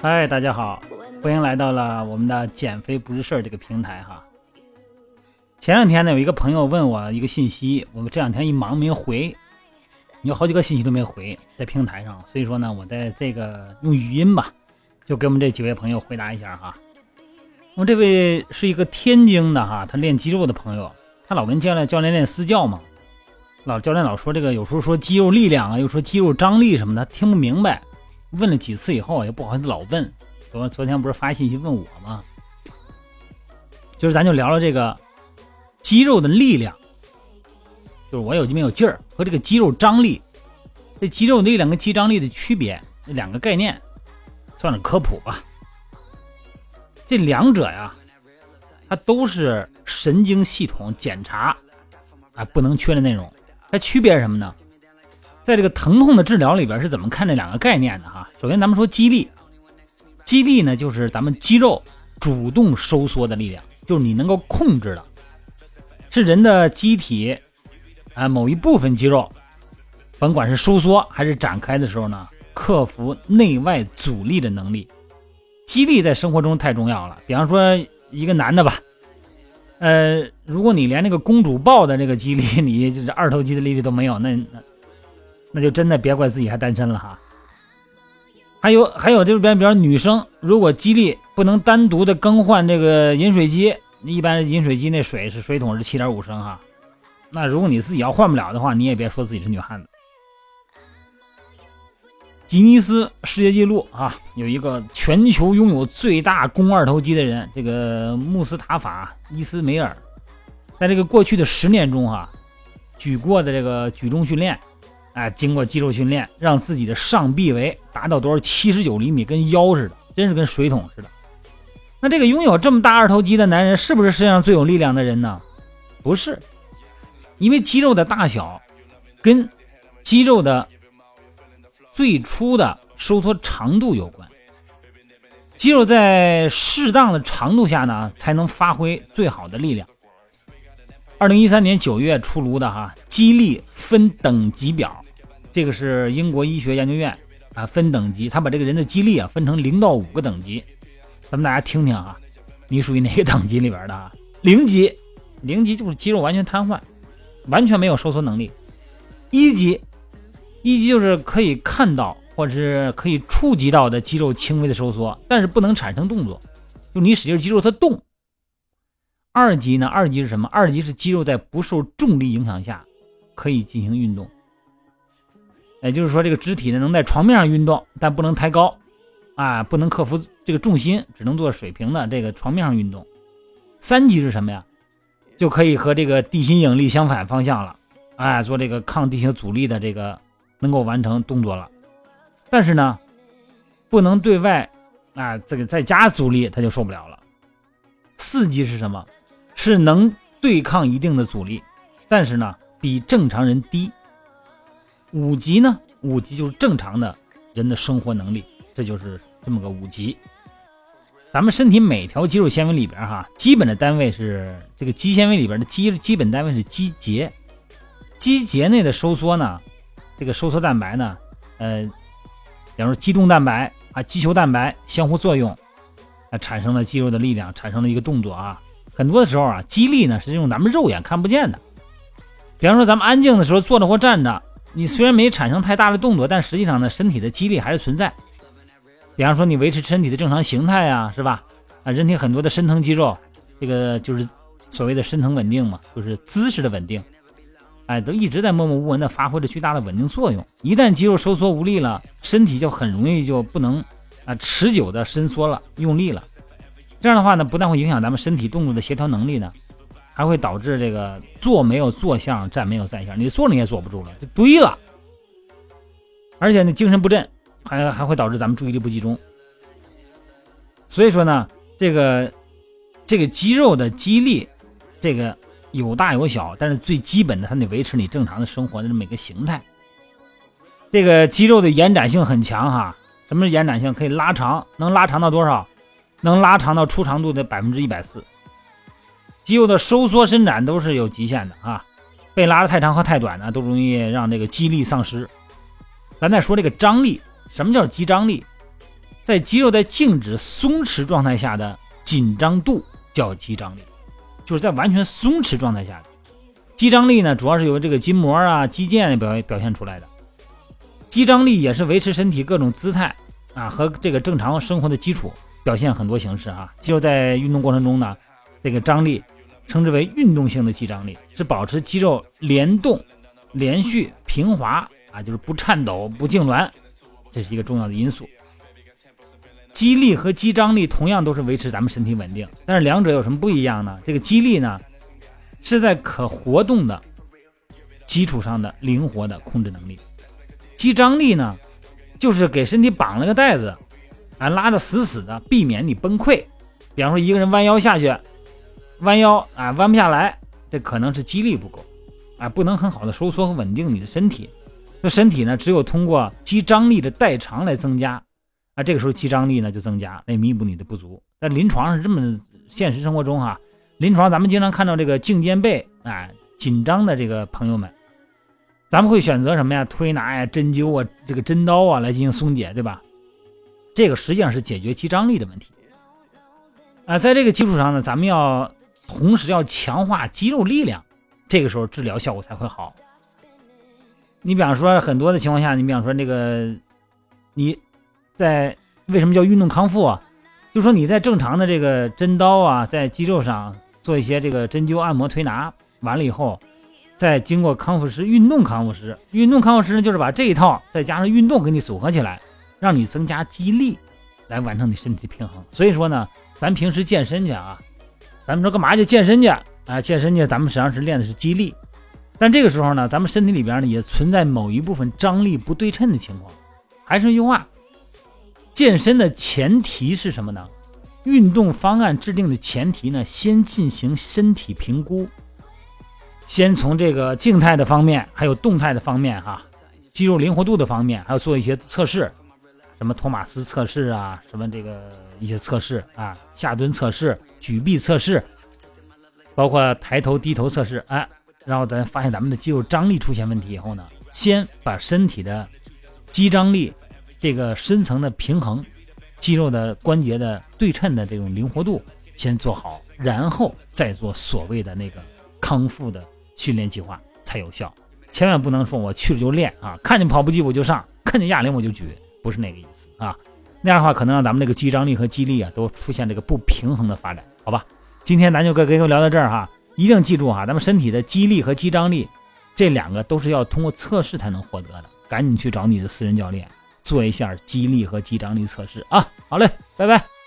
嗨，大家好，欢迎来到了我们的减肥不是事儿这个平台哈。前两天呢，有一个朋友问我一个信息，我们这两天一忙没回，有好几个信息都没回在平台上，所以说呢，我在这个用语音吧，就给我们这几位朋友回答一下哈。我们这位是一个天津的哈，他练肌肉的朋友，他老跟教练教练练私教嘛，老教练老说这个，有时候说肌肉力量啊，又说肌肉张力什么的，听不明白。问了几次以后也不好意思老问。昨昨天不是发信息问我吗？就是咱就聊聊这个肌肉的力量，就是我有劲没有劲儿和这个肌肉张力，这肌肉力量跟肌张力的区别，两个概念，算是科普吧。这两者呀，它都是神经系统检查啊不能缺的内容。它区别是什么呢？在这个疼痛的治疗里边是怎么看这两个概念的哈？首先咱们说肌力，肌力呢就是咱们肌肉主动收缩的力量，就是你能够控制的，是人的机体啊某一部分肌肉，甭管是收缩还是展开的时候呢，克服内外阻力的能力。激励在生活中太重要了，比方说一个男的吧，呃，如果你连那个公主抱的这个激励，你就是二头肌的力气都没有，那那。就真的别怪自己还单身了哈。还有还有这边，比如女生，如果激励不能单独的更换这个饮水机，一般饮水机那水是水桶是七点五升哈。那如果你自己要换不了的话，你也别说自己是女汉子。吉尼斯世界纪录啊，有一个全球拥有最大肱二头肌的人，这个穆斯塔法伊斯梅尔，在这个过去的十年中哈，举过的这个举重训练。哎，经过肌肉训练，让自己的上臂围达到多少？七十九厘米，跟腰似的，真是跟水桶似的。那这个拥有这么大二头肌的男人，是不是世界上最有力量的人呢？不是，因为肌肉的大小跟肌肉的最初的收缩长度有关。肌肉在适当的长度下呢，才能发挥最好的力量。二零一三年九月出炉的哈肌力分等级表。这个是英国医学研究院啊，分等级，他把这个人的肌力啊分成零到五个等级，咱们大家听听啊，你属于哪个等级里边的啊？零级，零级就是肌肉完全瘫痪，完全没有收缩能力。一级，一级就是可以看到或者是可以触及到的肌肉轻微的收缩，但是不能产生动作，就你使劲肌肉它动。二级呢？二级是什么？二级是肌肉在不受重力影响下可以进行运动。也就是说，这个肢体呢能在床面上运动，但不能抬高，啊，不能克服这个重心，只能做水平的这个床面上运动。三级是什么呀？就可以和这个地心引力相反方向了，哎，做这个抗地心阻力的这个能够完成动作了。但是呢，不能对外，啊，这个再加阻力他就受不了了。四级是什么？是能对抗一定的阻力，但是呢比正常人低。五级呢？五级就是正常的人的生活能力，这就是这么个五级。咱们身体每条肌肉纤维里边，哈，基本的单位是这个肌纤维里边的肌基本单位是肌节。肌节内的收缩呢，这个收缩蛋白呢，呃，比方说肌动蛋白啊、肌球蛋白相互作用，啊，产生了肌肉的力量，产生了一个动作啊。很多的时候啊，肌力呢是用咱们肉眼看不见的。比方说咱们安静的时候坐着或站着。你虽然没产生太大的动作，但实际上呢，身体的肌力还是存在。比方说，你维持身体的正常形态呀，是吧？啊，人体很多的深层肌肉，这个就是所谓的深层稳定嘛，就是姿势的稳定，哎，都一直在默默无闻的发挥着巨大的稳定作用。一旦肌肉收缩无力了，身体就很容易就不能啊持久的伸缩了，用力了。这样的话呢，不但会影响咱们身体动作的协调能力呢。还会导致这个坐没有坐相，站没有站相，你坐你也坐不住了，就堆了。而且呢，精神不振，还还会导致咱们注意力不集中。所以说呢，这个这个肌肉的肌力，这个有大有小，但是最基本的，它得维持你正常的生活的这么一个形态。这个肌肉的延展性很强哈，什么是延展性？可以拉长，能拉长到多少？能拉长到出长度的百分之一百四。肌肉的收缩伸展都是有极限的啊，被拉的太长和太短呢，都容易让这个肌力丧失。咱再说这个张力，什么叫肌张力？在肌肉在静止松弛状态下的紧张度叫肌张力，就是在完全松弛状态下肌张力呢，主要是由这个筋膜啊、肌腱表表现出来的。肌张力也是维持身体各种姿态啊和这个正常生活的基础，表现很多形式啊。肌肉在运动过程中呢，这个张力称之为运动性的肌张力，是保持肌肉联动、连续、平滑啊，就是不颤抖、不痉挛，这是一个重要的因素。肌力和肌张力同样都是维持咱们身体稳定，但是两者有什么不一样呢？这个肌力呢，是在可活动的基础上的灵活的控制能力。肌张力呢，就是给身体绑了个带子，啊，拉的死死的，避免你崩溃。比方说，一个人弯腰下去，弯腰啊，弯不下来，这可能是肌力不够，啊，不能很好的收缩和稳定你的身体。这身体呢，只有通过肌张力的代偿来增加，那，这个时候肌张力呢就增加，来弥补你的不足。在临床上是这么，现实生活中哈，临床咱们经常看到这个颈肩背啊紧张的这个朋友们。咱们会选择什么呀？推拿呀、针灸啊、这个针刀啊来进行松解，对吧？这个实际上是解决肌张力的问题啊。在这个基础上呢，咱们要同时要强化肌肉力量，这个时候治疗效果才会好。你比方说，很多的情况下，你比方说那个你在为什么叫运动康复啊？就说你在正常的这个针刀啊，在肌肉上做一些这个针灸、按摩、推拿，完了以后。再经过康复师、运动康复师、运动康复师呢，就是把这一套再加上运动给你组合起来，让你增加肌力，来完成你身体的平衡。所以说呢，咱平时健身去啊，咱们说干嘛去健身去啊？健身去，咱们实际上是练的是肌力。但这个时候呢，咱们身体里边呢也存在某一部分张力不对称的情况。还是那句话，健身的前提是什么呢？运动方案制定的前提呢，先进行身体评估。先从这个静态的方面，还有动态的方面，哈，肌肉灵活度的方面，还要做一些测试，什么托马斯测试啊，什么这个一些测试啊，下蹲测试、举臂测试，包括抬头、低头测试，哎，然后咱发现咱们的肌肉张力出现问题以后呢，先把身体的肌张力这个深层的平衡，肌肉的关节的对称的这种灵活度先做好，然后再做所谓的那个康复的。训练计划才有效，千万不能说我去了就练啊！看见跑步机我就上，看见哑铃我就举，不是那个意思啊！那样的话可能让咱们这个肌张力和肌力啊都出现这个不平衡的发展，好吧？今天咱就跟各位聊到这儿哈，一定记住哈，咱们身体的肌力和肌张力这两个都是要通过测试才能获得的，赶紧去找你的私人教练做一下激励和激张力测试啊！好嘞，拜拜。